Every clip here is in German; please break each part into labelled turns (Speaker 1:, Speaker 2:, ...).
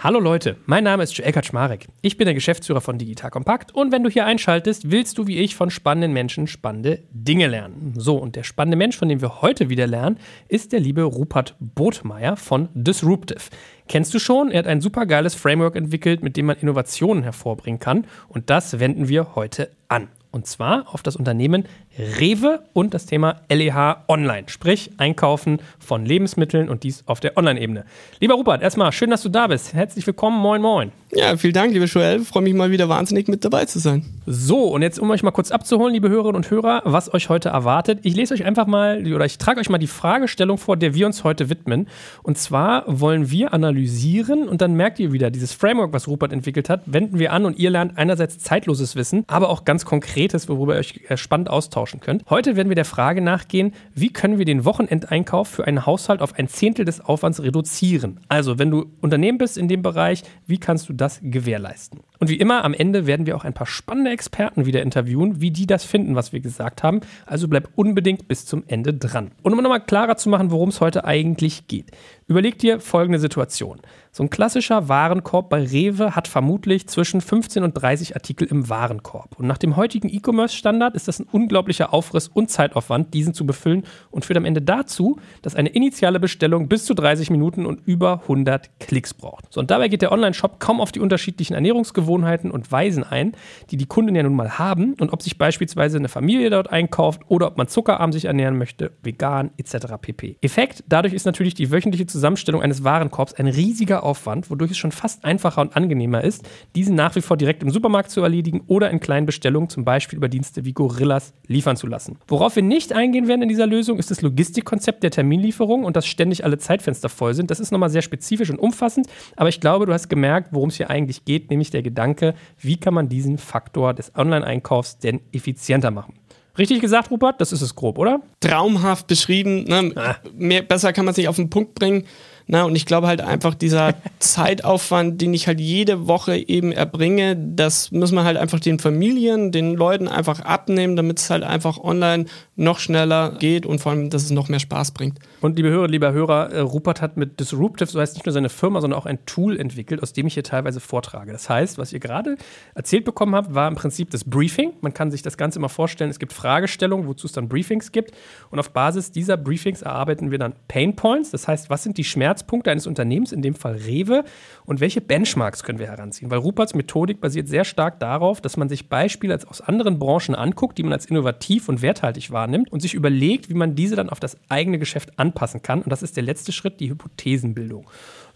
Speaker 1: Hallo Leute, mein Name ist Joe Schmarek. Ich bin der Geschäftsführer von Digital Compact und wenn du hier einschaltest, willst du wie ich von spannenden Menschen spannende Dinge lernen. So, und der spannende Mensch, von dem wir heute wieder lernen, ist der liebe Rupert Botmeier von Disruptive. Kennst du schon? Er hat ein super geiles Framework entwickelt, mit dem man Innovationen hervorbringen kann und das wenden wir heute an. Und zwar auf das Unternehmen Rewe und das Thema LEH Online, sprich Einkaufen von Lebensmitteln und dies auf der Online-Ebene. Lieber Rupert, erstmal schön, dass du da bist. Herzlich willkommen, moin moin.
Speaker 2: Ja, vielen Dank, lieber Joel. Freue mich mal wieder wahnsinnig mit dabei zu sein.
Speaker 1: So, und jetzt, um euch mal kurz abzuholen, liebe Hörerinnen und Hörer, was euch heute erwartet. Ich lese euch einfach mal, oder ich trage euch mal die Fragestellung vor, der wir uns heute widmen. Und zwar wollen wir analysieren und dann merkt ihr wieder, dieses Framework, was Rupert entwickelt hat, wenden wir an und ihr lernt einerseits zeitloses Wissen, aber auch ganz konkretes, worüber ihr euch spannend austauschen könnt. Heute werden wir der Frage nachgehen, wie können wir den Wochenendeinkauf für einen Haushalt auf ein Zehntel des Aufwands reduzieren? Also, wenn du Unternehmen bist in dem Bereich, wie kannst du das gewährleisten. Und wie immer, am Ende werden wir auch ein paar spannende Experten wieder interviewen, wie die das finden, was wir gesagt haben. Also bleib unbedingt bis zum Ende dran. Und um nochmal klarer zu machen, worum es heute eigentlich geht. Überleg dir folgende Situation. So ein klassischer Warenkorb bei Rewe hat vermutlich zwischen 15 und 30 Artikel im Warenkorb. Und nach dem heutigen E-Commerce-Standard ist das ein unglaublicher Aufriss und Zeitaufwand, diesen zu befüllen und führt am Ende dazu, dass eine initiale Bestellung bis zu 30 Minuten und über 100 Klicks braucht. So, und dabei geht der Online-Shop kaum auf die unterschiedlichen Ernährungsgewohnheiten und Weisen ein, die die Kunden ja nun mal haben und ob sich beispielsweise eine Familie dort einkauft oder ob man zuckerarm sich ernähren möchte, vegan etc. pp. Effekt, dadurch ist natürlich die wöchentliche Zusammenstellung eines Warenkorbs ein riesiger Aufwand, wodurch es schon fast einfacher und angenehmer ist, diesen nach wie vor direkt im Supermarkt zu erledigen oder in kleinen Bestellungen, zum Beispiel über Dienste wie Gorillas, liefern zu lassen. Worauf wir nicht eingehen werden in dieser Lösung, ist das Logistikkonzept der Terminlieferung und dass ständig alle Zeitfenster voll sind. Das ist nochmal sehr spezifisch und umfassend, aber ich glaube, du hast gemerkt, worum es hier eigentlich geht, nämlich der Gedanke, wie kann man diesen Faktor des Online-Einkaufs denn effizienter machen. Richtig gesagt, Rupert? Das ist es grob, oder?
Speaker 2: Traumhaft beschrieben. Ne? Ah. Mehr, besser kann man es nicht auf den Punkt bringen. Na, und ich glaube halt einfach, dieser Zeitaufwand, den ich halt jede Woche eben erbringe, das muss man halt einfach den Familien, den Leuten einfach abnehmen, damit es halt einfach online noch schneller geht und vor allem, dass es noch mehr Spaß bringt.
Speaker 1: Und liebe Hörer, lieber Hörer, äh, Rupert hat mit Disruptive, so heißt nicht nur seine Firma, sondern auch ein Tool entwickelt, aus dem ich hier teilweise vortrage. Das heißt, was ihr gerade erzählt bekommen habt, war im Prinzip das Briefing. Man kann sich das Ganze immer vorstellen, es gibt Fragestellungen, wozu es dann Briefings gibt. Und auf Basis dieser Briefings erarbeiten wir dann Pain Points. Das heißt, was sind die Schmerzpunkte eines Unternehmens, in dem Fall Rewe, und welche Benchmarks können wir heranziehen? Weil Ruperts Methodik basiert sehr stark darauf, dass man sich Beispiele aus anderen Branchen anguckt, die man als innovativ und werthaltig wahrnimmt und sich überlegt, wie man diese dann auf das eigene Geschäft anpassen kann. Und das ist der letzte Schritt, die Hypothesenbildung.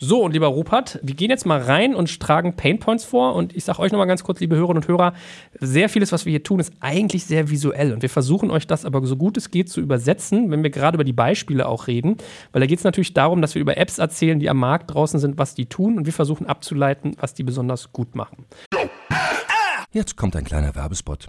Speaker 1: So, und lieber Rupert, wir gehen jetzt mal rein und tragen Painpoints vor. Und ich sage euch nochmal ganz kurz, liebe Hörerinnen und Hörer, sehr vieles, was wir hier tun, ist eigentlich sehr visuell. Und wir versuchen euch das aber so gut es geht zu übersetzen, wenn wir gerade über die Beispiele auch reden. Weil da geht es natürlich darum, dass wir über Apps erzählen, die am Markt draußen sind, was die tun. Und wir versuchen abzuleiten, was die besonders gut machen.
Speaker 3: Jetzt kommt ein kleiner Werbespot.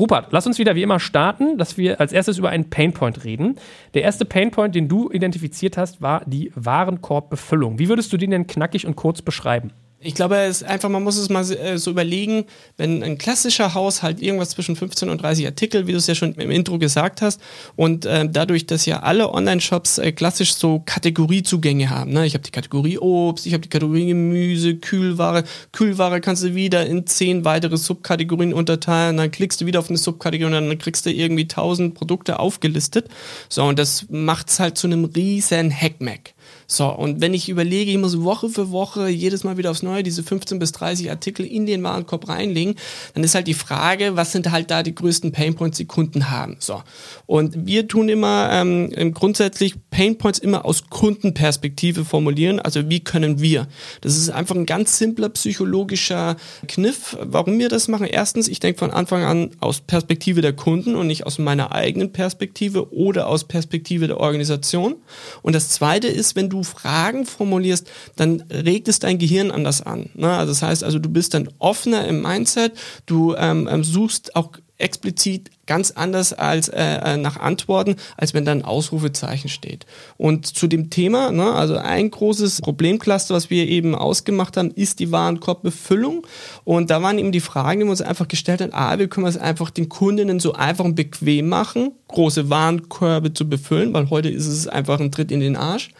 Speaker 1: Rupert, lass uns wieder wie immer starten, dass wir als erstes über einen Painpoint reden. Der erste Painpoint, den du identifiziert hast, war die Warenkorbbefüllung. Wie würdest du den denn knackig und kurz beschreiben?
Speaker 2: Ich glaube, es ist einfach, man muss es mal äh, so überlegen, wenn ein klassischer Haushalt irgendwas zwischen 15 und 30 Artikel, wie du es ja schon im Intro gesagt hast, und äh, dadurch, dass ja alle Online-Shops äh, klassisch so Kategoriezugänge haben. Ne? Ich habe die Kategorie Obst, ich habe die Kategorie Gemüse, Kühlware. Kühlware kannst du wieder in zehn weitere Subkategorien unterteilen, dann klickst du wieder auf eine Subkategorie und dann kriegst du irgendwie tausend Produkte aufgelistet. So, und das macht's halt zu einem riesen Hackmack. So, und wenn ich überlege, ich muss Woche für Woche jedes Mal wieder aufs Neue diese 15 bis 30 Artikel in den Warenkorb reinlegen, dann ist halt die Frage, was sind halt da die größten Painpoints, die Kunden haben. So. Und wir tun immer ähm, grundsätzlich Painpoints immer aus Kundenperspektive formulieren. Also wie können wir? Das ist einfach ein ganz simpler psychologischer Kniff, warum wir das machen. Erstens, ich denke von Anfang an aus Perspektive der Kunden und nicht aus meiner eigenen Perspektive oder aus Perspektive der Organisation. Und das zweite ist, wenn du Fragen formulierst, dann regt es dein Gehirn anders an. Ne? Also das heißt also, du bist dann offener im Mindset, du ähm, ähm suchst auch explizit ganz anders als äh, äh, nach Antworten, als wenn da ein Ausrufezeichen steht. Und zu dem Thema, ne, also ein großes Problemcluster, was wir eben ausgemacht haben, ist die Warenkorbbefüllung. Und da waren eben die Fragen, die wir uns einfach gestellt haben, ah, wie können wir es einfach den Kundinnen so einfach und bequem machen, große Warenkörbe zu befüllen, weil heute ist es einfach ein Tritt in den Arsch.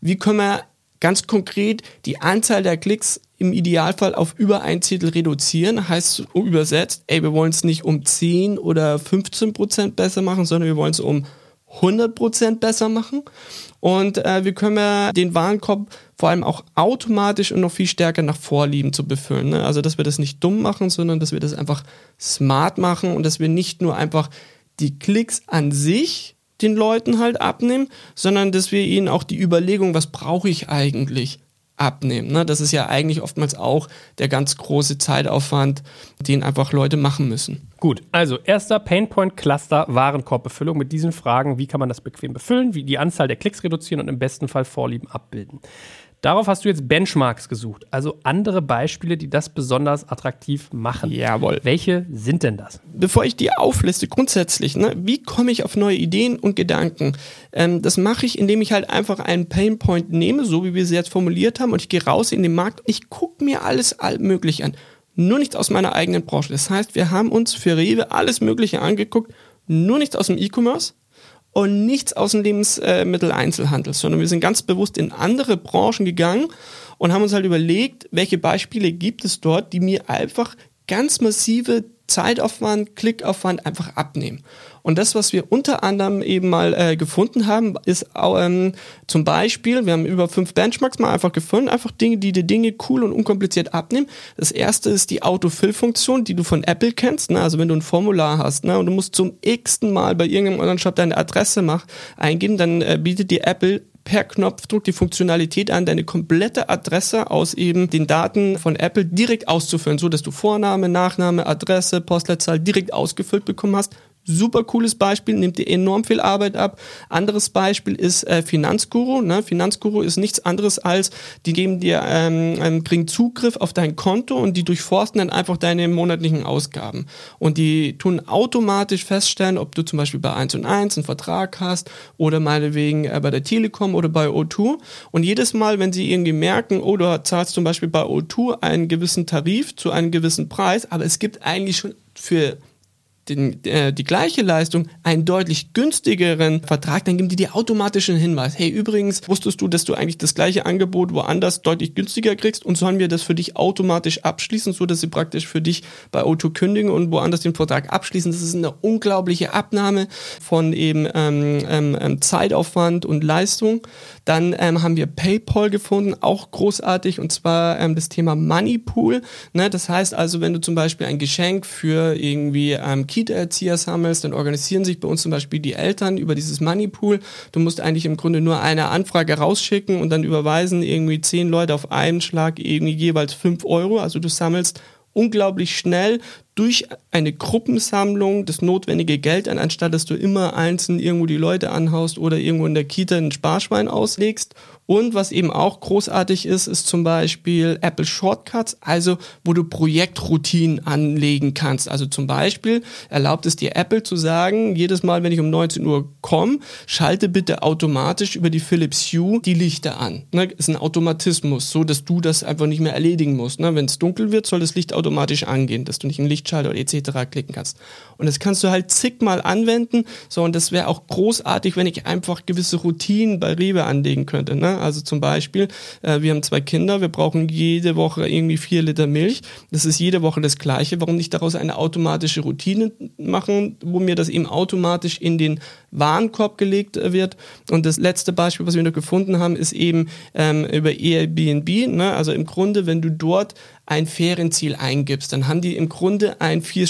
Speaker 2: Wie können wir ganz konkret die Anzahl der Klicks im Idealfall auf über ein Zettel reduzieren. Heißt übersetzt, ey, wir wollen es nicht um 10 oder 15 Prozent besser machen, sondern wir wollen es um 100 Prozent besser machen. Und äh, wie können wir den Warenkorb vor allem auch automatisch und noch viel stärker nach Vorlieben zu befüllen. Ne? Also, dass wir das nicht dumm machen, sondern dass wir das einfach smart machen und dass wir nicht nur einfach die Klicks an sich den Leuten halt abnehmen, sondern dass wir ihnen auch die Überlegung, was brauche ich eigentlich, abnehmen. Ne? Das ist ja eigentlich oftmals auch der ganz große Zeitaufwand, den einfach Leute machen müssen.
Speaker 1: Gut, also erster Painpoint Cluster Warenkorbbefüllung mit diesen Fragen, wie kann man das bequem befüllen, wie die Anzahl der Klicks reduzieren und im besten Fall Vorlieben abbilden. Darauf hast du jetzt Benchmarks gesucht, also andere Beispiele, die das besonders attraktiv machen.
Speaker 2: Jawohl.
Speaker 1: Welche sind denn das?
Speaker 2: Bevor ich die aufliste, grundsätzlich, ne, wie komme ich auf neue Ideen und Gedanken? Ähm, das mache ich, indem ich halt einfach einen Painpoint nehme, so wie wir sie jetzt formuliert haben, und ich gehe raus in den Markt und ich gucke mir alles möglich an. Nur nichts aus meiner eigenen Branche. Das heißt, wir haben uns für Rewe alles Mögliche angeguckt, nur nichts aus dem E-Commerce und nichts aus dem Lebensmitteleinzelhandel, sondern wir sind ganz bewusst in andere Branchen gegangen und haben uns halt überlegt, welche Beispiele gibt es dort, die mir einfach ganz massive Zeitaufwand, Klickaufwand einfach abnehmen. Und das, was wir unter anderem eben mal äh, gefunden haben, ist ähm, zum Beispiel, wir haben über fünf Benchmarks mal einfach gefunden, einfach Dinge, die dir Dinge cool und unkompliziert abnehmen. Das erste ist die Autofill-Funktion, die du von Apple kennst. Ne? Also wenn du ein Formular hast ne? und du musst zum x-ten Mal bei irgendeinem Online-Shop deine Adresse mach, eingeben, dann äh, bietet dir Apple per Knopfdruck die Funktionalität an, deine komplette Adresse aus eben den Daten von Apple direkt auszufüllen, so dass du Vorname, Nachname, Adresse, Postleitzahl direkt ausgefüllt bekommen hast super cooles Beispiel, nimmt dir enorm viel Arbeit ab. Anderes Beispiel ist äh, Finanzguru. Ne? Finanzguru ist nichts anderes als, die geben dir, ähm, ähm, bringen Zugriff auf dein Konto und die durchforsten dann einfach deine monatlichen Ausgaben. Und die tun automatisch feststellen, ob du zum Beispiel bei 1 und 1 einen Vertrag hast oder meinetwegen äh, bei der Telekom oder bei O2. Und jedes Mal, wenn sie irgendwie merken, oh, du zahlst zum Beispiel bei O2 einen gewissen Tarif zu einem gewissen Preis, aber es gibt eigentlich schon für den, äh, die gleiche Leistung einen deutlich günstigeren Vertrag, dann geben die dir automatisch einen Hinweis. Hey, übrigens, wusstest du, dass du eigentlich das gleiche Angebot woanders deutlich günstiger kriegst und sollen wir das für dich automatisch abschließen, so dass sie praktisch für dich bei O2 kündigen und woanders den Vertrag abschließen. Das ist eine unglaubliche Abnahme von eben ähm, ähm, ähm Zeitaufwand und Leistung. Dann ähm, haben wir PayPal gefunden, auch großartig, und zwar ähm, das Thema Moneypool. Ne? Das heißt also, wenn du zum Beispiel ein Geschenk für irgendwie ähm, Kita-Erzieher sammelst, dann organisieren sich bei uns zum Beispiel die Eltern über dieses Moneypool. Du musst eigentlich im Grunde nur eine Anfrage rausschicken und dann überweisen irgendwie zehn Leute auf einen Schlag irgendwie jeweils fünf Euro. Also du sammelst unglaublich schnell durch eine Gruppensammlung das notwendige Geld an, anstatt dass du immer einzeln irgendwo die Leute anhaust oder irgendwo in der Kita ein Sparschwein auslegst. Und was eben auch großartig ist, ist zum Beispiel Apple Shortcuts, also wo du Projektroutinen anlegen kannst. Also zum Beispiel erlaubt es dir Apple zu sagen, jedes Mal, wenn ich um 19 Uhr komme, schalte bitte automatisch über die Philips Hue die Lichter an. Ne, ist ein Automatismus, so dass du das einfach nicht mehr erledigen musst. Ne? Wenn es dunkel wird, soll das Licht automatisch angehen, dass du nicht einen Lichtschalter etc. klicken kannst. Und das kannst du halt zigmal anwenden. So, und das wäre auch großartig, wenn ich einfach gewisse Routinen bei Rewe anlegen könnte. Ne? Also zum Beispiel, äh, wir haben zwei Kinder, wir brauchen jede Woche irgendwie vier Liter Milch. Das ist jede Woche das Gleiche. Warum nicht daraus eine automatische Routine machen, wo mir das eben automatisch in den Warenkorb gelegt äh, wird? Und das letzte Beispiel, was wir noch gefunden haben, ist eben ähm, über Airbnb. Ne? Also im Grunde, wenn du dort ein Ferienziel eingibst, dann haben die im Grunde ein vier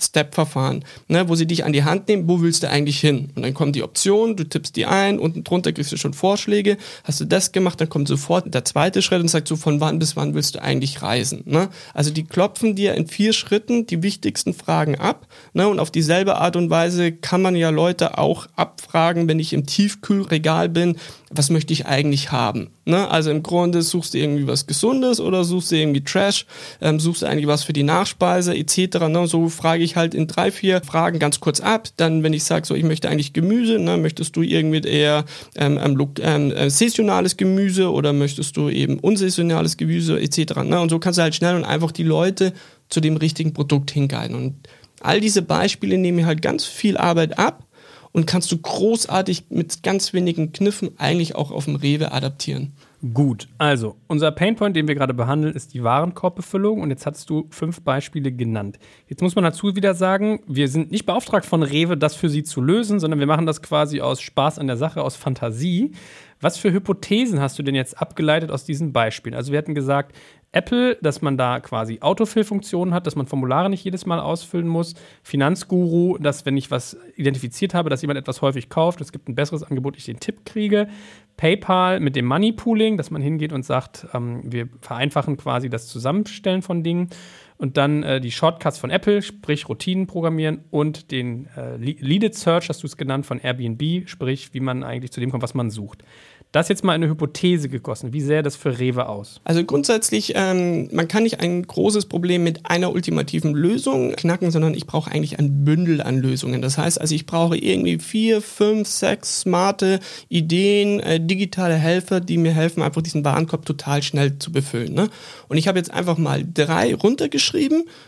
Speaker 2: Step-Verfahren, ne, wo sie dich an die Hand nehmen, wo willst du eigentlich hin? Und dann kommt die Option, du tippst die ein, unten drunter kriegst du schon Vorschläge, hast du das gemacht, dann kommt sofort der zweite Schritt und sagt so, von wann bis wann willst du eigentlich reisen? Ne? Also die klopfen dir in vier Schritten die wichtigsten Fragen ab ne? und auf dieselbe Art und Weise kann man ja Leute auch abfragen, wenn ich im Tiefkühlregal bin, was möchte ich eigentlich haben? Ne? Also im Grunde suchst du irgendwie was Gesundes oder suchst du irgendwie Trash, ähm, suchst du eigentlich was für die Nachspeise etc. Ne? So frage ich halt in drei, vier Fragen ganz kurz ab. Dann, wenn ich sage, so ich möchte eigentlich Gemüse, ne? möchtest du irgendwie eher ähm, ähm, äh, saisonales Gemüse oder möchtest du eben unsaisonales Gemüse etc. Ne? Und so kannst du halt schnell und einfach die Leute zu dem richtigen Produkt hinguiden. Und all diese Beispiele nehmen mir halt ganz viel Arbeit ab und kannst du großartig mit ganz wenigen Kniffen eigentlich auch auf dem Rewe adaptieren.
Speaker 1: Gut, also unser Painpoint, den wir gerade behandeln, ist die Warenkorbbefüllung und jetzt hast du fünf Beispiele genannt. Jetzt muss man dazu wieder sagen, wir sind nicht beauftragt von Rewe, das für sie zu lösen, sondern wir machen das quasi aus Spaß an der Sache, aus Fantasie. Was für Hypothesen hast du denn jetzt abgeleitet aus diesen Beispielen? Also wir hatten gesagt, Apple, dass man da quasi Autofill-Funktionen hat, dass man Formulare nicht jedes Mal ausfüllen muss. Finanzguru, dass wenn ich was identifiziert habe, dass jemand etwas häufig kauft, es gibt ein besseres Angebot, ich den Tipp kriege. PayPal mit dem Money Pooling, dass man hingeht und sagt, ähm, wir vereinfachen quasi das Zusammenstellen von Dingen. Und dann äh, die Shortcuts von Apple, sprich Routinen programmieren und den äh, Leaded Search, hast du es genannt, von Airbnb, sprich, wie man eigentlich zu dem kommt, was man sucht. Das jetzt mal eine Hypothese gegossen. Wie sähe das für Rewe aus?
Speaker 2: Also grundsätzlich, ähm, man kann nicht ein großes Problem mit einer ultimativen Lösung knacken, sondern ich brauche eigentlich ein Bündel an Lösungen. Das heißt also, ich brauche irgendwie vier, fünf, sechs smarte Ideen, äh, digitale Helfer, die mir helfen, einfach diesen Warenkorb total schnell zu befüllen. Ne? Und ich habe jetzt einfach mal drei runtergeschrieben,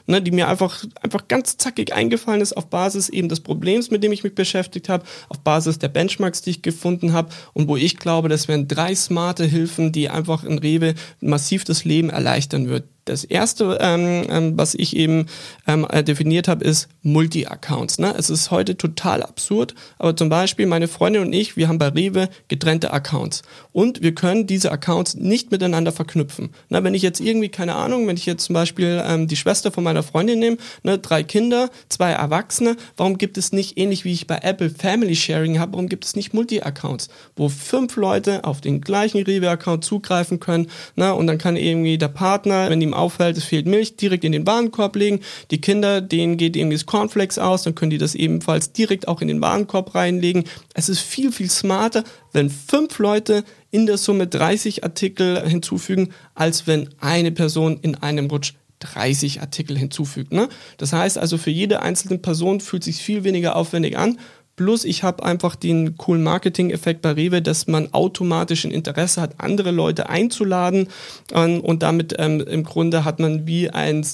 Speaker 2: ne, die mir einfach, einfach ganz zackig eingefallen ist auf Basis eben des Problems, mit dem ich mich beschäftigt habe, auf Basis der Benchmarks, die ich gefunden habe und wo ich glaube, das wären drei smarte Hilfen, die einfach in Rewe massiv das Leben erleichtern wird. Das erste, ähm, ähm, was ich eben ähm, äh, definiert habe, ist Multi-Accounts. Ne? Es ist heute total absurd, aber zum Beispiel meine Freundin und ich, wir haben bei Rewe getrennte Accounts und wir können diese Accounts nicht miteinander verknüpfen. Na, wenn ich jetzt irgendwie, keine Ahnung, wenn ich jetzt zum Beispiel ähm, die Schwester von meiner Freundin nehme, ne, drei Kinder, zwei Erwachsene, warum gibt es nicht, ähnlich wie ich bei Apple Family Sharing habe, warum gibt es nicht Multi-Accounts, wo fünf Leute auf den gleichen Rewe-Account zugreifen können ne? und dann kann irgendwie der Partner, wenn ihm auffällt, es fehlt Milch, direkt in den Warenkorb legen. Die Kinder, denen geht irgendwie das Cornflakes aus, dann können die das ebenfalls direkt auch in den Warenkorb reinlegen. Es ist viel, viel smarter, wenn fünf Leute in der Summe 30 Artikel hinzufügen, als wenn eine Person in einem Rutsch 30 Artikel hinzufügt. Ne? Das heißt also, für jede einzelne Person fühlt sich viel weniger aufwendig an Plus ich habe einfach den coolen Marketing-Effekt bei Rewe, dass man automatisch ein Interesse hat, andere Leute einzuladen ähm, und damit ähm, im Grunde hat man wie ein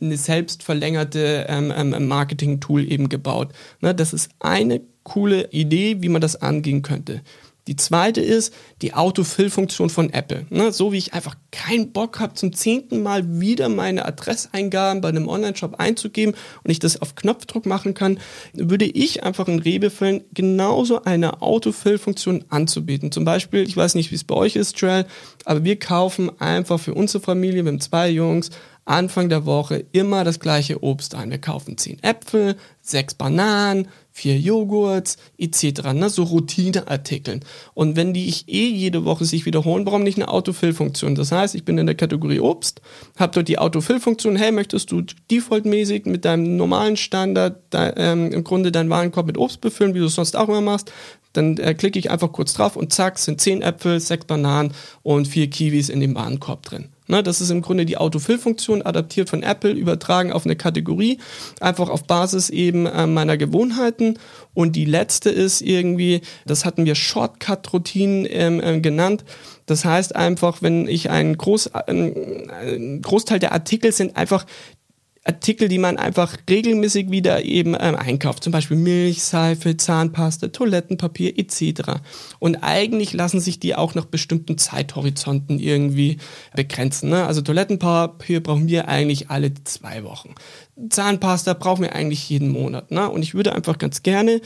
Speaker 2: eine selbst verlängerte ähm, ähm, Marketing-Tool eben gebaut. Ne, das ist eine coole Idee, wie man das angehen könnte. Die zweite ist die Autofill-Funktion von Apple. Ne, so wie ich einfach keinen Bock habe, zum zehnten Mal wieder meine Adresseingaben bei einem Online-Shop einzugeben und ich das auf Knopfdruck machen kann, würde ich einfach in Rebefällen genauso eine Autofill-Funktion anzubieten. Zum Beispiel, ich weiß nicht, wie es bei euch ist, Joel, aber wir kaufen einfach für unsere Familie, wir haben zwei Jungs, Anfang der Woche immer das gleiche Obst ein. Wir kaufen zehn Äpfel, sechs Bananen, vier Joghurts etc. Ne? So Routineartikeln. Und wenn die ich eh jede Woche sich wiederholen, warum nicht eine Autofill-Funktion? Das heißt, ich bin in der Kategorie Obst, habe dort die Autofill-Funktion. Hey, möchtest du defaultmäßig mit deinem normalen Standard da, ähm, im Grunde deinen Warenkorb mit Obst befüllen, wie du es sonst auch immer machst? Dann äh, klicke ich einfach kurz drauf und zack, sind zehn Äpfel, sechs Bananen und vier Kiwis in dem Warenkorb drin. Ne, das ist im Grunde die Autofill-Funktion, adaptiert von Apple, übertragen auf eine Kategorie, einfach auf Basis eben äh, meiner Gewohnheiten. Und die letzte ist irgendwie, das hatten wir Shortcut-Routinen ähm, äh, genannt. Das heißt einfach, wenn ich einen Groß, äh, ein Großteil der Artikel sind einfach Artikel, die man einfach regelmäßig wieder eben ähm, einkauft. Zum Beispiel Milch, Seife, Zahnpasta, Toilettenpapier etc. Und eigentlich lassen sich die auch nach bestimmten Zeithorizonten irgendwie begrenzen. Ne? Also Toilettenpapier brauchen wir eigentlich alle zwei Wochen. Zahnpasta brauchen wir eigentlich jeden Monat. Ne? Und ich würde einfach ganz gerne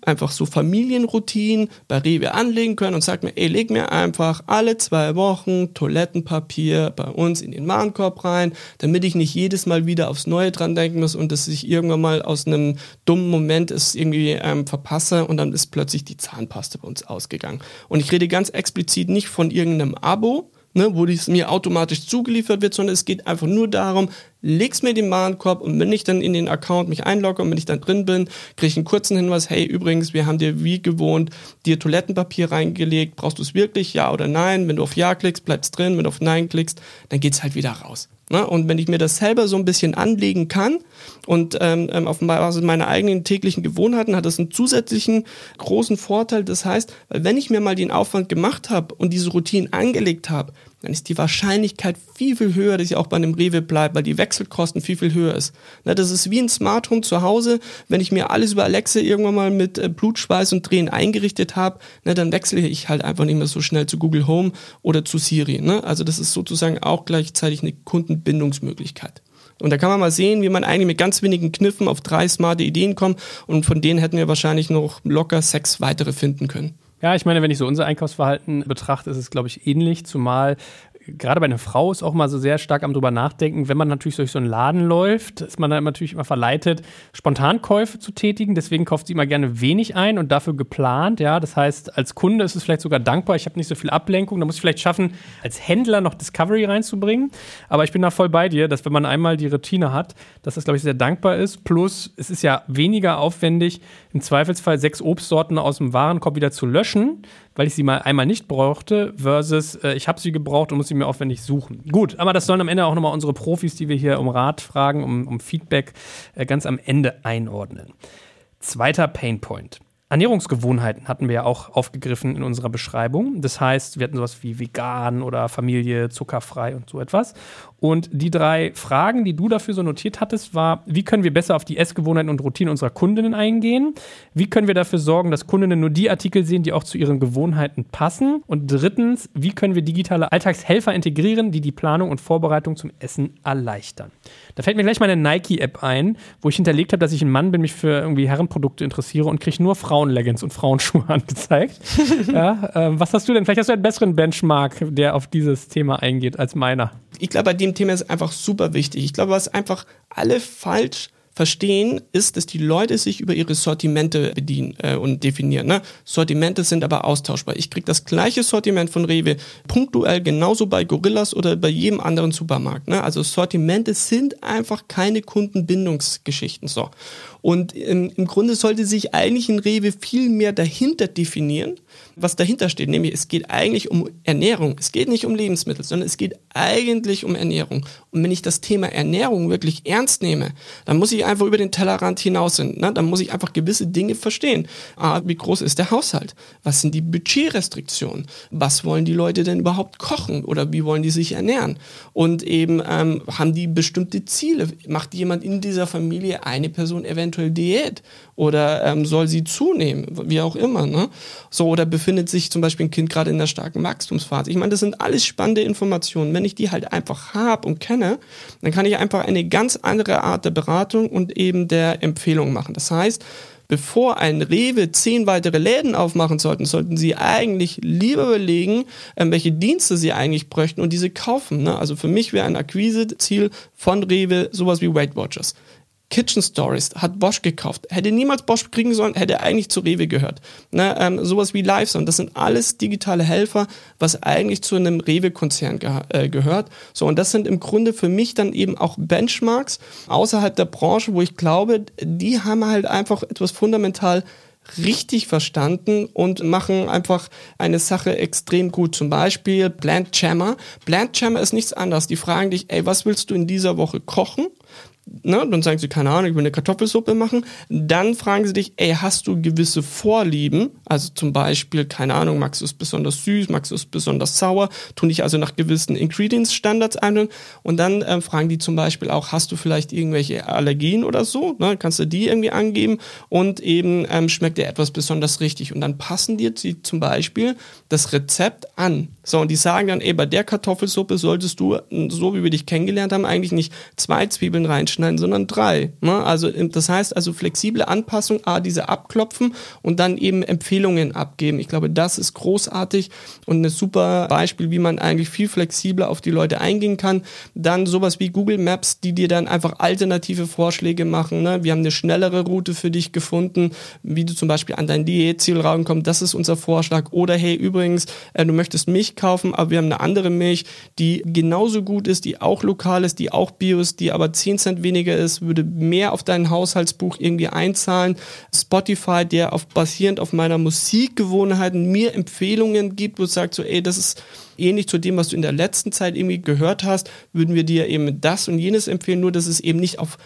Speaker 2: einfach so Familienroutinen bei Rewe anlegen können und sagt mir, ey, leg mir einfach alle zwei Wochen Toilettenpapier bei uns in den Warenkorb rein, damit ich nicht jedes Mal wieder aufs Neue dran denken muss und dass ich irgendwann mal aus einem dummen Moment es irgendwie ähm, verpasse und dann ist plötzlich die Zahnpasta bei uns ausgegangen. Und ich rede ganz explizit nicht von irgendeinem Abo, ne, wo dies mir automatisch zugeliefert wird, sondern es geht einfach nur darum, leg's mir den Warenkorb und wenn ich dann in den Account mich einlogge und wenn ich dann drin bin, kriege ich einen kurzen Hinweis, hey, übrigens, wir haben dir wie gewohnt dir Toilettenpapier reingelegt, brauchst du es wirklich, ja oder nein? Wenn du auf Ja klickst, bleibt's drin, wenn du auf Nein klickst, dann geht's halt wieder raus. Ne? Und wenn ich mir das selber so ein bisschen anlegen kann und ähm, ähm auf Basis meiner eigenen täglichen Gewohnheiten hat das einen zusätzlichen großen Vorteil. Das heißt, wenn ich mir mal den Aufwand gemacht habe und diese Routine angelegt habe, dann ist die Wahrscheinlichkeit viel, viel höher, dass ich auch bei einem Rewe bleibe, weil die Wechselkosten viel, viel höher ist. Na, das ist wie ein Smart Home zu Hause. Wenn ich mir alles über Alexa irgendwann mal mit äh, Blut, Schweiß und Drehen eingerichtet habe, dann wechsle ich halt einfach nicht mehr so schnell zu Google Home oder zu Siri. Ne? Also das ist sozusagen auch gleichzeitig eine Kundenbindungsmöglichkeit. Und da kann man mal sehen, wie man eigentlich mit ganz wenigen Kniffen auf drei smarte Ideen kommt und von denen hätten wir wahrscheinlich noch locker sechs weitere finden können.
Speaker 1: Ja, ich meine, wenn ich so unser Einkaufsverhalten betrachte, ist es, glaube ich, ähnlich, zumal gerade bei einer Frau ist auch mal so sehr stark am drüber nachdenken, wenn man natürlich durch so einen Laden läuft, ist man dann natürlich immer verleitet, Spontankäufe zu tätigen. Deswegen kauft sie immer gerne wenig ein und dafür geplant. Ja, das heißt, als Kunde ist es vielleicht sogar dankbar. Ich habe nicht so viel Ablenkung. Da muss ich vielleicht schaffen, als Händler noch Discovery reinzubringen. Aber ich bin da voll bei dir, dass wenn man einmal die Routine hat, dass das, glaube ich, sehr dankbar ist. Plus, es ist ja weniger aufwendig, im Zweifelsfall sechs Obstsorten aus dem Warenkorb wieder zu löschen, weil ich sie mal einmal nicht brauchte, versus äh, ich habe sie gebraucht und muss sie mir aufwendig suchen. Gut, aber das sollen am Ende auch nochmal unsere Profis, die wir hier um Rat fragen, um, um Feedback äh, ganz am Ende einordnen. Zweiter Painpoint. Ernährungsgewohnheiten hatten wir ja auch aufgegriffen in unserer Beschreibung. Das heißt, wir hatten sowas wie vegan oder Familie, zuckerfrei und so etwas. Und die drei Fragen, die du dafür so notiert hattest, war, wie können wir besser auf die Essgewohnheiten und Routinen unserer Kundinnen eingehen? Wie können wir dafür sorgen, dass Kundinnen nur die Artikel sehen, die auch zu ihren Gewohnheiten passen? Und drittens, wie können wir digitale Alltagshelfer integrieren, die die Planung und Vorbereitung zum Essen erleichtern? Da fällt mir gleich meine Nike-App ein, wo ich hinterlegt habe, dass ich ein Mann bin, mich für irgendwie Herrenprodukte interessiere und kriege nur Frauenleggings und Frauenschuhe angezeigt. ja, äh, was hast du denn? Vielleicht hast du einen besseren Benchmark, der auf dieses Thema eingeht als meiner.
Speaker 2: Ich glaube, bei dem Thema ist einfach super wichtig. Ich glaube, was einfach alle falsch verstehen, ist, dass die Leute sich über ihre Sortimente bedienen äh, und definieren. Ne? Sortimente sind aber austauschbar. Ich kriege das gleiche Sortiment von Rewe punktuell genauso bei Gorillas oder bei jedem anderen Supermarkt. Ne? Also Sortimente sind einfach keine Kundenbindungsgeschichten. So. Und im, im Grunde sollte sich eigentlich ein Rewe viel mehr dahinter definieren was dahinter steht, nämlich es geht eigentlich um Ernährung. Es geht nicht um Lebensmittel, sondern es geht eigentlich um Ernährung. Und wenn ich das Thema Ernährung wirklich ernst nehme, dann muss ich einfach über den Tellerrand hinaus hin. Ne? Dann muss ich einfach gewisse Dinge verstehen. Ah, wie groß ist der Haushalt? Was sind die Budgetrestriktionen? Was wollen die Leute denn überhaupt kochen? Oder wie wollen die sich ernähren? Und eben ähm, haben die bestimmte Ziele? Macht jemand in dieser Familie eine Person eventuell Diät? Oder ähm, soll sie zunehmen? Wie auch immer. Ne? So, oder befindet sich zum Beispiel ein Kind gerade in einer starken Wachstumsphase. Ich meine, das sind alles spannende Informationen. Wenn ich die halt einfach habe und kenne, dann kann ich einfach eine ganz andere Art der Beratung und eben der Empfehlung machen. Das heißt, bevor ein Rewe zehn weitere Läden aufmachen sollten, sollten sie eigentlich lieber überlegen, ähm, welche Dienste sie eigentlich bräuchten und diese kaufen. Ne? Also für mich wäre ein Akquiseziel von Rewe sowas wie Weight Watchers. Kitchen Stories hat Bosch gekauft. Hätte niemals Bosch kriegen sollen, hätte eigentlich zu Rewe gehört. Ne, ähm, sowas wie Liveson, das sind alles digitale Helfer, was eigentlich zu einem Rewe-Konzern ge äh, gehört. So, und das sind im Grunde für mich dann eben auch Benchmarks außerhalb der Branche, wo ich glaube, die haben halt einfach etwas fundamental richtig verstanden und machen einfach eine Sache extrem gut. Zum Beispiel Plant Jammer. Plant Jammer ist nichts anderes. Die fragen dich, ey, was willst du in dieser Woche kochen? Ne, dann sagen sie, keine Ahnung, ich will eine Kartoffelsuppe machen. Dann fragen sie dich, ey, hast du gewisse Vorlieben? Also zum Beispiel, keine Ahnung, magst du es besonders süß, magst du es besonders sauer? Tun dich also nach gewissen Ingredients-Standards ein. Und dann ähm, fragen die zum Beispiel auch, hast du vielleicht irgendwelche Allergien oder so? Ne? Kannst du die irgendwie angeben? Und eben ähm, schmeckt dir etwas besonders richtig. Und dann passen dir die zum Beispiel das Rezept an. So, und die sagen dann, ey, bei der Kartoffelsuppe solltest du, so wie wir dich kennengelernt haben, eigentlich nicht zwei Zwiebeln reinschneiden, sondern drei. Ne? Also, das heißt also flexible Anpassung, A, diese abklopfen und dann eben Empfehlungen abgeben. Ich glaube, das ist großartig und ein super Beispiel, wie man eigentlich viel flexibler auf die Leute eingehen kann. Dann sowas wie Google Maps, die dir dann einfach alternative Vorschläge machen. Ne? Wir haben eine schnellere Route für dich gefunden, wie du zum Beispiel an dein Diätziel rankommst. Das ist unser Vorschlag. Oder hey, übrigens, äh, du möchtest Kaufen, aber wir haben eine andere Milch, die genauso gut ist, die auch lokal ist, die auch bio ist, die aber 10 Cent weniger ist, würde mehr auf dein Haushaltsbuch irgendwie einzahlen. Spotify, der auf, basierend auf meiner Musikgewohnheiten mir Empfehlungen gibt, wo es sagt so, ey, das ist ähnlich zu dem, was du in der letzten Zeit irgendwie gehört hast, würden wir dir eben das und jenes empfehlen, nur dass es eben nicht auf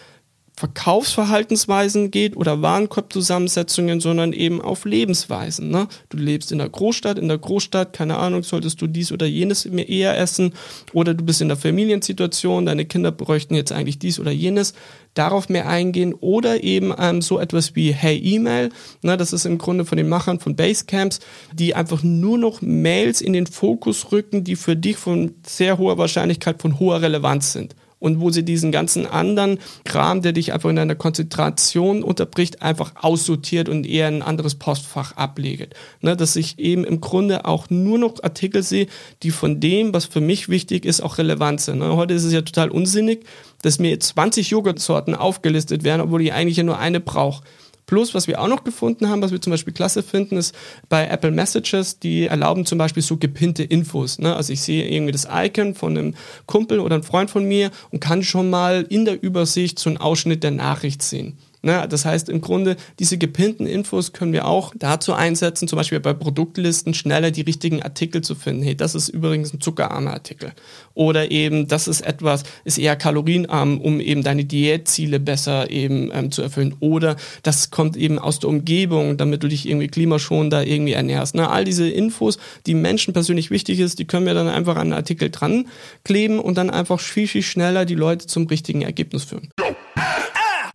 Speaker 2: Verkaufsverhaltensweisen geht oder Warenkorbzusammensetzungen, sondern eben auf Lebensweisen. Ne? Du lebst in der Großstadt, in der Großstadt, keine Ahnung, solltest du dies oder jenes eher essen oder du bist in der Familiensituation, deine Kinder bräuchten jetzt eigentlich dies oder jenes, darauf mehr eingehen oder eben ähm, so etwas wie Hey E-Mail, ne, das ist im Grunde von den Machern von Basecamps, die einfach nur noch Mails in den Fokus rücken, die für dich von sehr hoher Wahrscheinlichkeit von hoher Relevanz sind und wo sie diesen ganzen anderen Kram, der dich einfach in einer Konzentration unterbricht, einfach aussortiert und eher ein anderes Postfach ablegt. Ne, dass ich eben im Grunde auch nur noch Artikel sehe, die von dem, was für mich wichtig ist, auch relevant sind. Ne, heute ist es ja total unsinnig, dass mir 20 Joghurtsorten aufgelistet werden, obwohl ich eigentlich ja nur eine brauche. Plus, was wir auch noch gefunden haben, was wir zum Beispiel klasse finden, ist bei Apple Messages, die erlauben zum Beispiel so gepinnte Infos. Ne? Also ich sehe irgendwie das Icon von einem Kumpel oder einem Freund von mir und kann schon mal in der Übersicht so einen Ausschnitt der Nachricht sehen. Ne? Das heißt, im Grunde, diese gepinnten Infos können wir auch dazu einsetzen, zum Beispiel bei Produktlisten schneller die richtigen Artikel zu finden. Hey, das ist übrigens ein zuckerarmer Artikel. Oder eben, das ist etwas, ist eher kalorienarm, um eben deine Diätziele besser eben ähm, zu erfüllen. Oder das kommt eben aus der Umgebung, damit du dich irgendwie klimaschonender irgendwie ernährst. Ne? All diese Infos, die Menschen persönlich wichtig ist, die können wir dann einfach an einen Artikel dran kleben und dann einfach viel, viel schneller die Leute zum richtigen Ergebnis führen.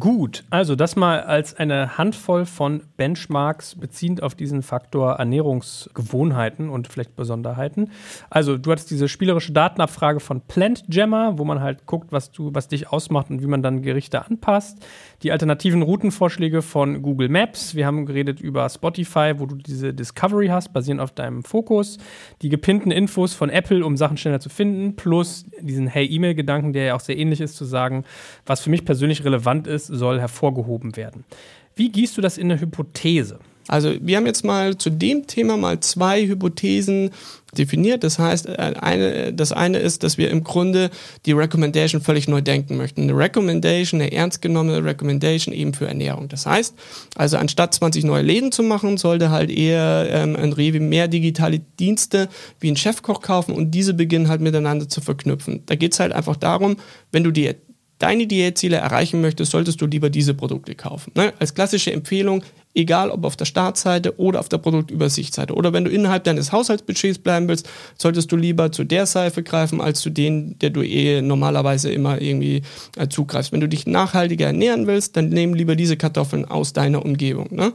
Speaker 1: Gut, also das mal als eine Handvoll von Benchmarks beziehend auf diesen Faktor Ernährungsgewohnheiten und vielleicht Besonderheiten. Also du hattest diese spielerische Datenabfrage von Plant Jammer, wo man halt guckt, was du, was dich ausmacht und wie man dann Gerichte anpasst. Die alternativen Routenvorschläge von Google Maps. Wir haben geredet über Spotify, wo du diese Discovery hast, basierend auf deinem Fokus. Die gepinnten Infos von Apple, um Sachen schneller zu finden, plus diesen Hey-E-Mail-Gedanken, der ja auch sehr ähnlich ist, zu sagen, was für mich persönlich relevant ist ist, soll hervorgehoben werden. Wie gießt du das in eine Hypothese?
Speaker 2: Also wir haben jetzt mal zu dem Thema mal zwei Hypothesen definiert. Das heißt, äh, eine, das eine ist, dass wir im Grunde die Recommendation völlig neu denken möchten. Eine Recommendation, eine ernst genommene Recommendation eben für Ernährung. Das heißt, also anstatt 20 neue Läden zu machen, sollte halt eher ähm, ein Rewe mehr digitale Dienste wie ein Chefkoch kaufen und diese beginnen halt miteinander zu verknüpfen. Da geht es halt einfach darum, wenn du dir deine Diätziele erreichen möchtest, solltest du lieber diese Produkte kaufen. Ne? Als klassische Empfehlung, egal ob auf der Startseite oder auf der Produktübersichtsseite. Oder wenn du innerhalb deines Haushaltsbudgets bleiben willst, solltest du lieber zu der Seife greifen, als zu denen, der du eh normalerweise immer irgendwie äh, zugreifst. Wenn du dich nachhaltiger ernähren willst, dann nimm lieber diese Kartoffeln aus deiner Umgebung. Ne?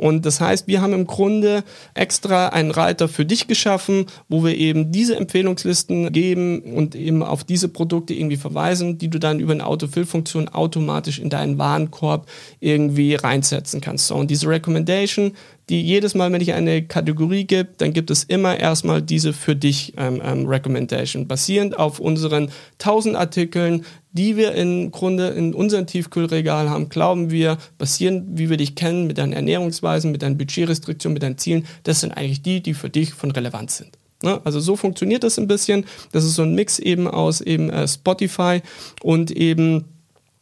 Speaker 2: Und das heißt, wir haben im Grunde extra einen Reiter für dich geschaffen, wo wir eben diese Empfehlungslisten geben und eben auf diese Produkte irgendwie verweisen, die du dann über eine Autofill-Funktion automatisch in deinen Warenkorb irgendwie reinsetzen kannst. So, und diese Recommendation, die jedes Mal, wenn ich eine Kategorie gebe, dann gibt es immer erstmal diese für dich ähm, ähm, Recommendation, basierend auf unseren 1000 Artikeln, die wir im Grunde in unserem Tiefkühlregal haben, glauben wir, basierend, wie wir dich kennen, mit deinen Ernährungsweisen, mit deinen Budgetrestriktionen, mit deinen Zielen, das sind eigentlich die, die für dich von Relevanz sind. Ne? Also so funktioniert das ein bisschen. Das ist so ein Mix eben aus eben äh, Spotify und eben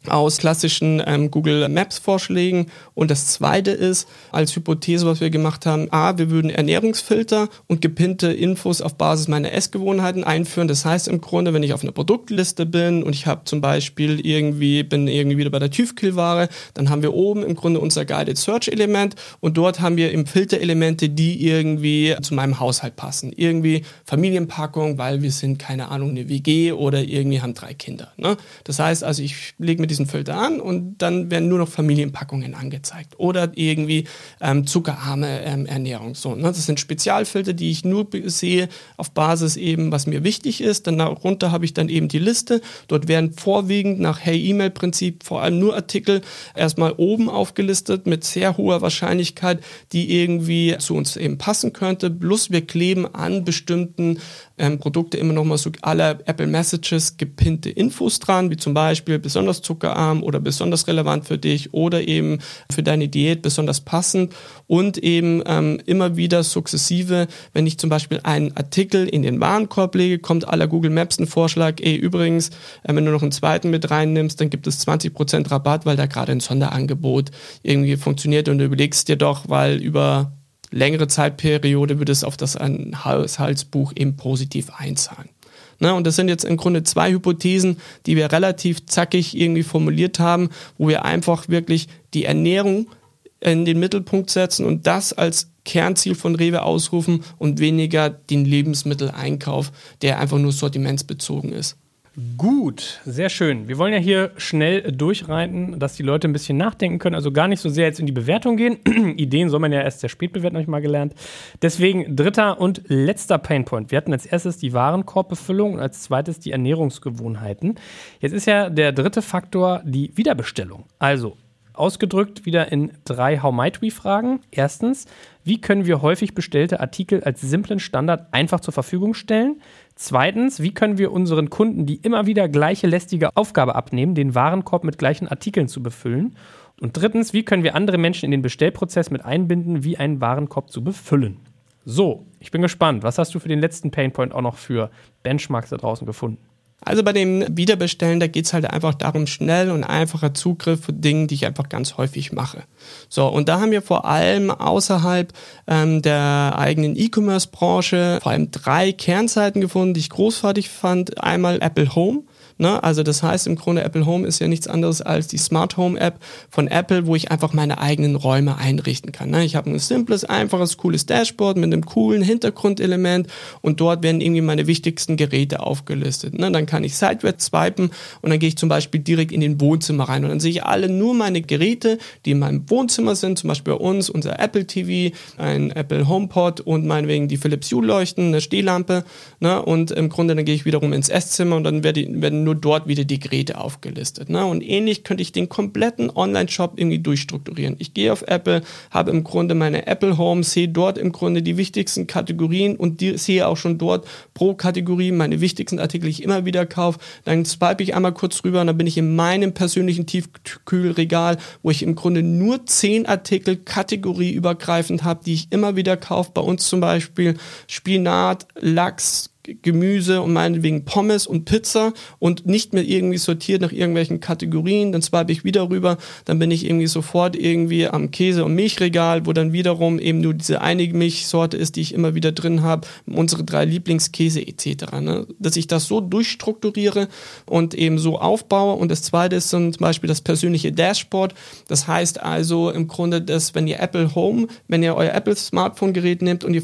Speaker 2: aus klassischen ähm, Google Maps Vorschlägen. Und das zweite ist, als Hypothese, was wir gemacht haben, A, wir würden Ernährungsfilter und gepinnte Infos auf Basis meiner Essgewohnheiten einführen. Das heißt im Grunde, wenn ich auf einer Produktliste bin und ich habe zum Beispiel irgendwie, bin irgendwie wieder bei der Tiefkühlware, dann haben wir oben im Grunde unser Guided Search Element und dort haben wir im Filterelemente, die irgendwie zu meinem Haushalt passen. Irgendwie Familienpackung, weil wir sind, keine Ahnung, eine WG oder irgendwie haben drei Kinder. Ne? Das heißt also, ich lege mir diesen Filter an und dann werden nur noch Familienpackungen angezeigt oder irgendwie ähm, zuckerarme ähm, Ernährung. So, ne? Das sind Spezialfilter, die ich nur sehe auf Basis eben, was mir wichtig ist. Dann darunter habe ich dann eben die Liste. Dort werden vorwiegend nach Hey-E-Mail-Prinzip vor allem nur Artikel erstmal oben aufgelistet mit sehr hoher Wahrscheinlichkeit, die irgendwie zu uns eben passen könnte. Plus wir kleben an bestimmten ähm, Produkte immer noch mal so alle Apple Messages gepinnte Infos dran, wie zum Beispiel besonders zuckerarm oder besonders relevant für dich oder eben für deine Diät besonders passend und eben ähm, immer wieder sukzessive, wenn ich zum Beispiel einen Artikel in den Warenkorb lege, kommt aller Google Maps ein Vorschlag, ey übrigens, äh, wenn du noch einen zweiten mit reinnimmst, dann gibt es 20% Rabatt, weil da gerade ein Sonderangebot irgendwie funktioniert und du überlegst dir doch, weil über längere Zeitperiode würde es auf das Haushaltsbuch eben positiv einzahlen. Ne, und das sind jetzt im Grunde zwei Hypothesen, die wir relativ zackig irgendwie formuliert haben, wo wir einfach wirklich die Ernährung in den Mittelpunkt setzen und das als Kernziel von Rewe ausrufen und weniger den Lebensmitteleinkauf, der einfach nur sortimentsbezogen ist.
Speaker 1: Gut, sehr schön. Wir wollen ja hier schnell durchreiten, dass die Leute ein bisschen nachdenken können, also gar nicht so sehr jetzt in die Bewertung gehen. Ideen soll man ja erst sehr spät bewerten, habe ich mal gelernt. Deswegen dritter und letzter Painpoint. Wir hatten als erstes die Warenkorbbefüllung und als zweites die Ernährungsgewohnheiten. Jetzt ist ja der dritte Faktor die Wiederbestellung. Also ausgedrückt wieder in drei How Might We Fragen. Erstens, wie können wir häufig bestellte Artikel als simplen Standard einfach zur Verfügung stellen? Zweitens, wie können wir unseren Kunden die immer wieder gleiche lästige Aufgabe abnehmen, den Warenkorb mit gleichen Artikeln zu befüllen? Und drittens, wie können wir andere Menschen in den Bestellprozess mit einbinden, wie einen Warenkorb zu befüllen? So, ich bin gespannt. Was hast du für den letzten Painpoint auch noch für Benchmarks da draußen gefunden?
Speaker 2: Also bei dem Wiederbestellen, da geht es halt einfach darum, schnell und einfacher Zugriff für Dinge, die ich einfach ganz häufig mache. So, und da haben wir vor allem außerhalb ähm, der eigenen E-Commerce-Branche vor allem drei Kernseiten gefunden, die ich großartig fand. Einmal Apple Home. Ne? Also das heißt im Grunde Apple Home ist ja nichts anderes als die Smart Home App von Apple, wo ich einfach meine eigenen Räume einrichten kann. Ne? Ich habe ein simples, einfaches, cooles Dashboard mit einem coolen Hintergrundelement und dort werden irgendwie meine wichtigsten Geräte aufgelistet. Ne? Dann kann ich seitwärts swipen und dann gehe ich zum Beispiel direkt in den Wohnzimmer rein und dann sehe ich alle nur meine Geräte, die in meinem Wohnzimmer sind, zum Beispiel bei uns unser Apple TV, ein Apple HomePod und meinetwegen die Philips Hue Leuchten, eine Stehlampe. Ne? Und im Grunde dann gehe ich wiederum ins Esszimmer und dann werden nur dort wieder die Geräte aufgelistet. Ne? Und ähnlich könnte ich den kompletten Online-Shop irgendwie durchstrukturieren. Ich gehe auf Apple, habe im Grunde meine Apple Home, sehe dort im Grunde die wichtigsten Kategorien und die, sehe auch schon dort pro Kategorie meine wichtigsten Artikel, die ich immer wieder kaufe. Dann swipe ich einmal kurz rüber und dann bin ich in meinem persönlichen Tiefkühlregal, wo ich im Grunde nur zehn Artikel kategorieübergreifend habe, die ich immer wieder kaufe. Bei uns zum Beispiel Spinat, Lachs, Gemüse und meinetwegen Pommes und Pizza und nicht mehr irgendwie sortiert nach irgendwelchen Kategorien. Dann swipe ich wieder rüber, dann bin ich irgendwie sofort irgendwie am Käse- und Milchregal, wo dann wiederum eben nur diese eine Milchsorte ist, die ich immer wieder drin habe, unsere drei Lieblingskäse etc. Ne? Dass ich das so durchstrukturiere und eben so aufbaue. Und das zweite ist zum Beispiel das persönliche Dashboard. Das heißt also im Grunde, dass wenn ihr Apple Home, wenn ihr euer Apple Smartphone-Gerät nehmt und ihr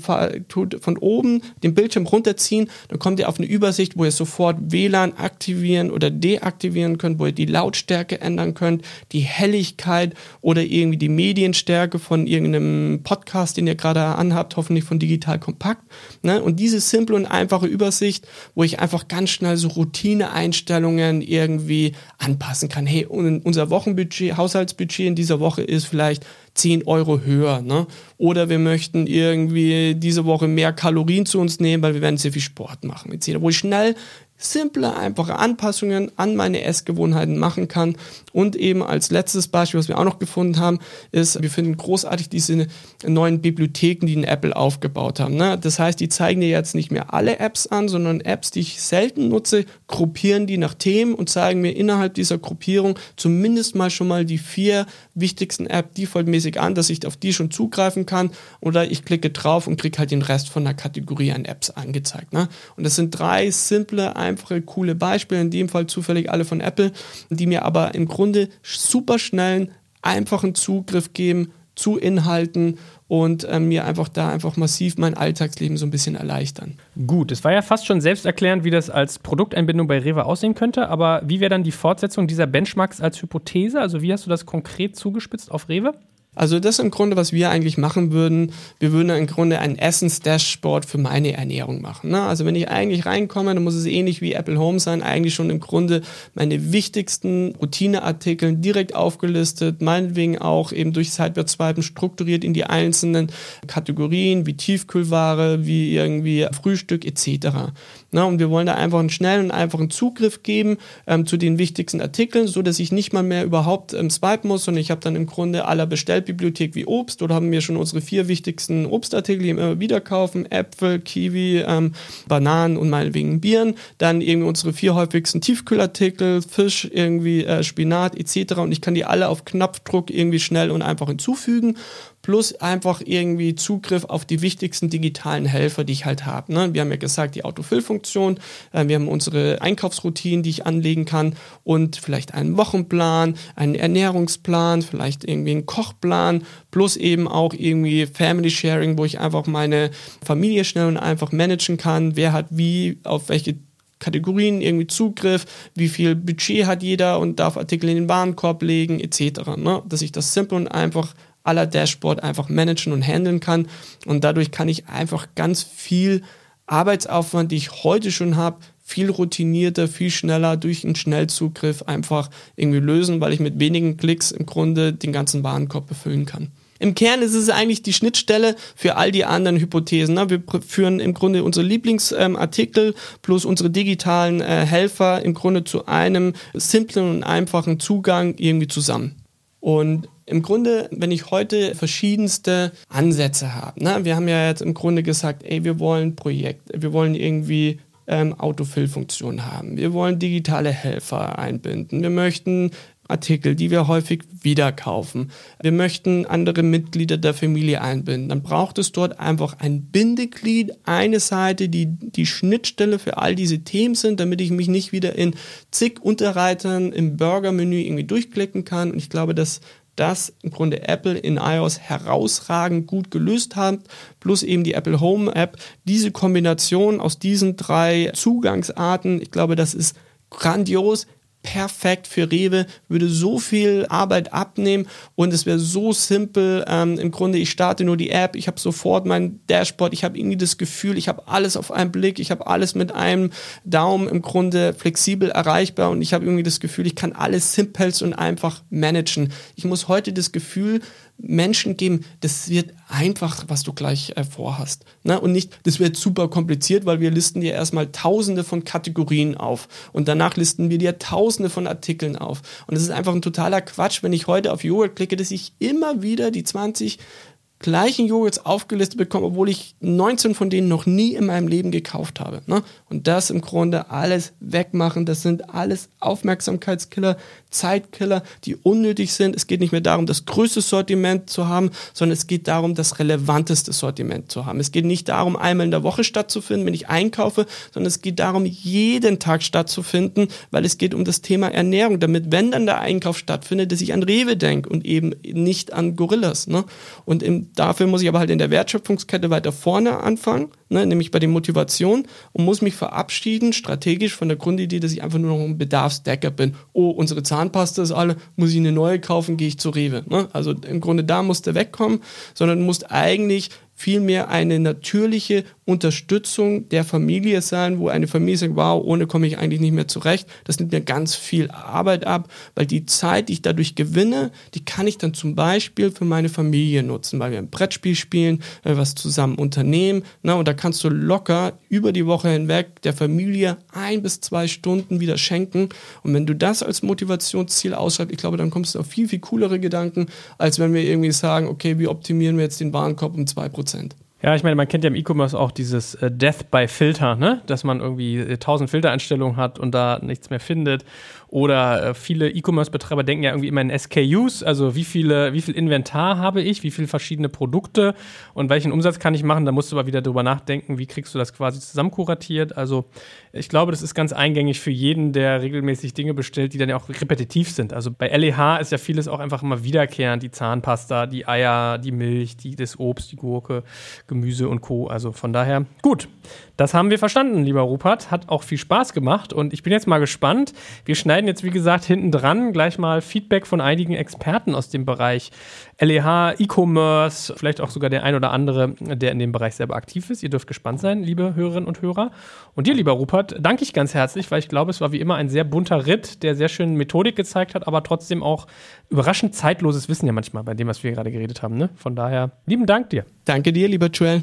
Speaker 2: tut von oben den Bildschirm runterziehen, dann kommt ihr auf eine Übersicht, wo ihr sofort WLAN aktivieren oder deaktivieren könnt, wo ihr die Lautstärke ändern könnt, die Helligkeit oder irgendwie die Medienstärke von irgendeinem Podcast, den ihr gerade anhabt, hoffentlich von Digital Kompakt. Ne? Und diese simple und einfache Übersicht, wo ich einfach ganz schnell so Routineeinstellungen irgendwie anpassen kann. Hey, unser Wochenbudget, Haushaltsbudget in dieser Woche ist vielleicht 10 Euro höher. Ne? Oder wir möchten irgendwie diese Woche mehr Kalorien zu uns nehmen, weil wir werden sehr viel Sport machen. Etc. Wo ich schnell simple, einfache Anpassungen an meine Essgewohnheiten machen kann. Und eben als letztes Beispiel, was wir auch noch gefunden haben, ist, wir finden großartig diese neuen Bibliotheken, die in Apple aufgebaut haben. Ne? Das heißt, die zeigen dir jetzt nicht mehr alle Apps an, sondern Apps, die ich selten nutze, gruppieren die nach Themen und zeigen mir innerhalb dieser Gruppierung zumindest mal schon mal die vier wichtigsten Apps defaultmäßig an, dass ich auf die schon zugreifen kann. Oder ich klicke drauf und kriege halt den Rest von der Kategorie an Apps angezeigt. Ne? Und das sind drei simple, einfache, coole Beispiele, in dem Fall zufällig alle von Apple, die mir aber im Grunde super schnellen, einfachen Zugriff geben zu Inhalten und äh, mir einfach da einfach massiv mein Alltagsleben so ein bisschen erleichtern.
Speaker 1: Gut, es war ja fast schon selbsterklärend, wie das als Produkteinbindung bei Rewe aussehen könnte, aber wie wäre dann die Fortsetzung dieser Benchmarks als Hypothese? Also wie hast du das konkret zugespitzt auf Rewe?
Speaker 2: Also das im Grunde, was wir eigentlich machen würden. Wir würden im Grunde ein Essens-Dashboard für meine Ernährung machen. Ne? Also wenn ich eigentlich reinkomme, dann muss es ähnlich wie Apple Home sein, eigentlich schon im Grunde meine wichtigsten Routineartikel direkt aufgelistet, meinetwegen auch eben durch Sideways-Swipen strukturiert in die einzelnen Kategorien wie Tiefkühlware, wie irgendwie Frühstück etc. Ne? Und wir wollen da einfach einen schnellen und einfachen Zugriff geben ähm, zu den wichtigsten Artikeln, so dass ich nicht mal mehr überhaupt ähm, swipen muss, sondern ich habe dann im Grunde aller Bestellungen Bibliothek wie Obst oder haben wir schon unsere vier wichtigsten Obstartikel, die wir immer wieder kaufen: Äpfel, Kiwi, ähm, Bananen und meinetwegen Bieren. Dann irgendwie unsere vier häufigsten Tiefkühlartikel, Fisch, irgendwie äh, Spinat etc. Und ich kann die alle auf Knopfdruck irgendwie schnell und einfach hinzufügen plus einfach irgendwie Zugriff auf die wichtigsten digitalen Helfer, die ich halt habe. Ne? Wir haben ja gesagt, die Autofill-Funktion, äh, wir haben unsere Einkaufsroutinen, die ich anlegen kann und vielleicht einen Wochenplan, einen Ernährungsplan, vielleicht irgendwie einen Kochplan, plus eben auch irgendwie Family Sharing, wo ich einfach meine Familie schnell und einfach managen kann, wer hat wie, auf welche Kategorien irgendwie Zugriff, wie viel Budget hat jeder und darf Artikel in den Warenkorb legen, etc. Ne? Dass ich das simpel und einfach aller Dashboard einfach managen und handeln kann. Und dadurch kann ich einfach ganz viel Arbeitsaufwand, die ich heute schon habe, viel routinierter, viel schneller durch einen Schnellzugriff einfach irgendwie lösen, weil ich mit wenigen Klicks im Grunde den ganzen Warenkorb befüllen kann. Im Kern ist es eigentlich die Schnittstelle für all die anderen Hypothesen. Ne? Wir führen im Grunde unsere Lieblingsartikel ähm, plus unsere digitalen äh, Helfer im Grunde zu einem simplen und einfachen Zugang irgendwie zusammen. Und im Grunde, wenn ich heute verschiedenste Ansätze habe, ne? wir haben ja jetzt im Grunde gesagt, ey, wir wollen Projekt, wir wollen irgendwie ähm, Autofill-Funktionen haben, wir wollen digitale Helfer einbinden, wir möchten Artikel, die wir häufig wieder kaufen. Wir möchten andere Mitglieder der Familie einbinden. Dann braucht es dort einfach ein Bindeglied, eine Seite, die die Schnittstelle für all diese Themen sind, damit ich mich nicht wieder in zig Unterreitern im Burger-Menü irgendwie durchklicken kann. Und ich glaube, dass das im Grunde Apple in iOS herausragend gut gelöst hat, plus eben die Apple Home App. Diese Kombination aus diesen drei Zugangsarten, ich glaube, das ist grandios perfekt für Rewe, würde so viel Arbeit abnehmen und es wäre so simpel. Ähm, Im Grunde, ich starte nur die App, ich habe sofort mein Dashboard, ich habe irgendwie das Gefühl, ich habe alles auf einen Blick, ich habe alles mit einem Daumen im Grunde flexibel erreichbar und ich habe irgendwie das Gefühl, ich kann alles simpel und einfach managen. Ich muss heute das Gefühl Menschen geben, das wird einfach, was du gleich äh, vorhast. Ne? Und nicht, das wird super kompliziert, weil wir listen dir erstmal tausende von Kategorien auf und danach listen wir dir tausende von Artikeln auf. Und es ist einfach ein totaler Quatsch, wenn ich heute auf Joghurt klicke, dass ich immer wieder die 20 gleichen Joghurts aufgelistet bekomme, obwohl ich 19 von denen noch nie in meinem Leben gekauft habe. Ne? Und das im Grunde alles wegmachen, das sind alles Aufmerksamkeitskiller, Zeitkiller, die unnötig sind. Es geht nicht mehr darum, das größte Sortiment zu haben, sondern es geht darum, das relevanteste Sortiment zu haben. Es geht nicht darum, einmal in der Woche stattzufinden, wenn ich einkaufe, sondern es geht darum, jeden Tag stattzufinden, weil es geht um das Thema Ernährung, damit, wenn dann der Einkauf stattfindet, dass ich an Rewe denke und eben nicht an Gorillas. Ne? Und im, dafür muss ich aber halt in der Wertschöpfungskette weiter vorne anfangen, ne? nämlich bei den Motivationen und muss mich verabschieden, strategisch von der Grundidee, dass ich einfach nur noch ein Bedarfsdecker bin. Oh, unsere Zahnpasta ist alle, muss ich eine neue kaufen, gehe ich zu Rewe. Ne? Also im Grunde da muss der wegkommen, sondern muss eigentlich vielmehr eine natürliche Unterstützung der Familie sein, wo eine Familie sagt, wow, ohne komme ich eigentlich nicht mehr zurecht. Das nimmt mir ganz viel Arbeit ab, weil die Zeit, die ich dadurch gewinne, die kann ich dann zum Beispiel für meine Familie nutzen, weil wir ein Brettspiel spielen, was zusammen unternehmen. Na, und da kannst du locker über die Woche hinweg der Familie ein bis zwei Stunden wieder schenken. Und wenn du das als Motivationsziel ausschreibst, ich glaube, dann kommst du auf viel, viel coolere Gedanken, als wenn wir irgendwie sagen, okay, wie optimieren wir jetzt den Warenkorb um zwei Prozent.
Speaker 1: Ja, ich meine, man kennt ja im E-Commerce auch dieses äh, Death by Filter, ne? dass man irgendwie äh, tausend Filtereinstellungen hat und da nichts mehr findet. Oder äh, viele E-Commerce-Betreiber denken ja irgendwie immer in SKUs, also wie, viele, wie viel Inventar habe ich, wie viele verschiedene Produkte und welchen Umsatz kann ich machen. Da musst du aber wieder drüber nachdenken, wie kriegst du das quasi zusammenkuratiert. Also ich glaube, das ist ganz eingängig für jeden, der regelmäßig Dinge bestellt, die dann ja auch repetitiv sind. Also bei LEH ist ja vieles auch einfach immer wiederkehrend, die Zahnpasta, die Eier, die Milch, die, das Obst, die Gurke, Gemüse und Co. Also von daher, gut, das haben wir verstanden, lieber Rupert. Hat auch viel Spaß gemacht und ich bin jetzt mal gespannt. Wir schneiden jetzt, wie gesagt, hinten dran gleich mal Feedback von einigen Experten aus dem Bereich LEH, E-Commerce, vielleicht auch sogar der ein oder andere, der in dem Bereich selber aktiv ist. Ihr dürft gespannt sein, liebe Hörerinnen und Hörer. Und dir, lieber Rupert, danke ich ganz herzlich, weil ich glaube, es war wie immer ein sehr bunter Ritt, der sehr schön Methodik gezeigt hat, aber trotzdem auch überraschend zeitloses Wissen ja manchmal bei dem, was wir gerade geredet haben. Ne? Von daher, lieben Dank dir.
Speaker 2: Danke dir, lieber Joel.